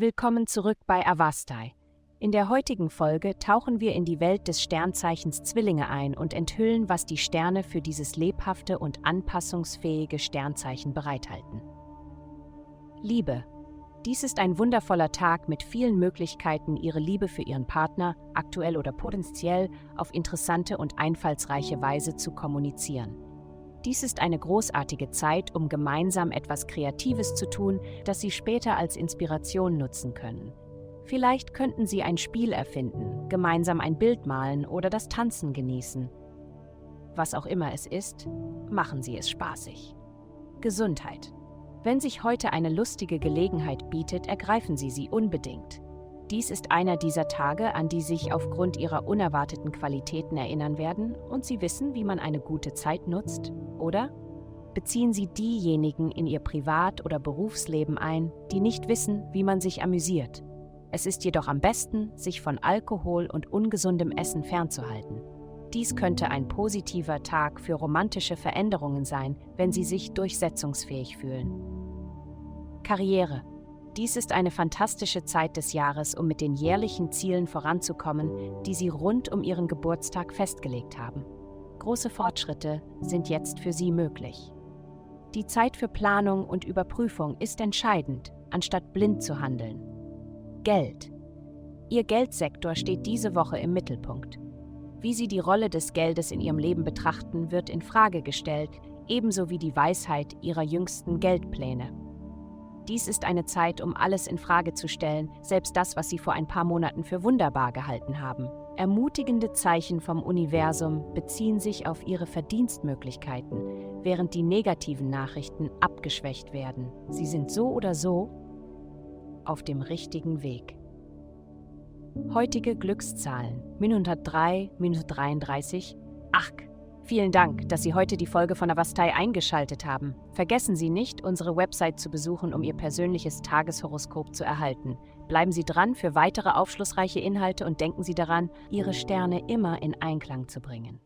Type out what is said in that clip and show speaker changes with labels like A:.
A: Willkommen zurück bei Avastai. In der heutigen Folge tauchen wir in die Welt des Sternzeichens Zwillinge ein und enthüllen, was die Sterne für dieses lebhafte und anpassungsfähige Sternzeichen bereithalten. Liebe. Dies ist ein wundervoller Tag mit vielen Möglichkeiten, Ihre Liebe für Ihren Partner, aktuell oder potenziell, auf interessante und einfallsreiche Weise zu kommunizieren. Dies ist eine großartige Zeit, um gemeinsam etwas Kreatives zu tun, das Sie später als Inspiration nutzen können. Vielleicht könnten Sie ein Spiel erfinden, gemeinsam ein Bild malen oder das Tanzen genießen. Was auch immer es ist, machen Sie es spaßig. Gesundheit. Wenn sich heute eine lustige Gelegenheit bietet, ergreifen Sie sie unbedingt. Dies ist einer dieser Tage, an die sich aufgrund ihrer unerwarteten Qualitäten erinnern werden und Sie wissen, wie man eine gute Zeit nutzt, oder? Beziehen Sie diejenigen in Ihr Privat- oder Berufsleben ein, die nicht wissen, wie man sich amüsiert. Es ist jedoch am besten, sich von Alkohol und ungesundem Essen fernzuhalten. Dies könnte ein positiver Tag für romantische Veränderungen sein, wenn Sie sich durchsetzungsfähig fühlen. Karriere. Dies ist eine fantastische Zeit des Jahres, um mit den jährlichen Zielen voranzukommen, die Sie rund um Ihren Geburtstag festgelegt haben. Große Fortschritte sind jetzt für Sie möglich. Die Zeit für Planung und Überprüfung ist entscheidend, anstatt blind zu handeln. Geld. Ihr Geldsektor steht diese Woche im Mittelpunkt. Wie Sie die Rolle des Geldes in Ihrem Leben betrachten, wird in Frage gestellt, ebenso wie die Weisheit Ihrer jüngsten Geldpläne. Dies ist eine Zeit, um alles in Frage zu stellen, selbst das, was Sie vor ein paar Monaten für wunderbar gehalten haben. Ermutigende Zeichen vom Universum beziehen sich auf Ihre Verdienstmöglichkeiten, während die negativen Nachrichten abgeschwächt werden. Sie sind so oder so auf dem richtigen Weg. Heutige Glückszahlen: Min 103, Min 133. Ach, vielen Dank, dass Sie heute die Folge von Avastai eingeschaltet haben. Vergessen Sie nicht, unsere Website zu besuchen, um Ihr persönliches Tageshoroskop zu erhalten. Bleiben Sie dran für weitere aufschlussreiche Inhalte und denken Sie daran, Ihre Sterne immer in Einklang zu bringen.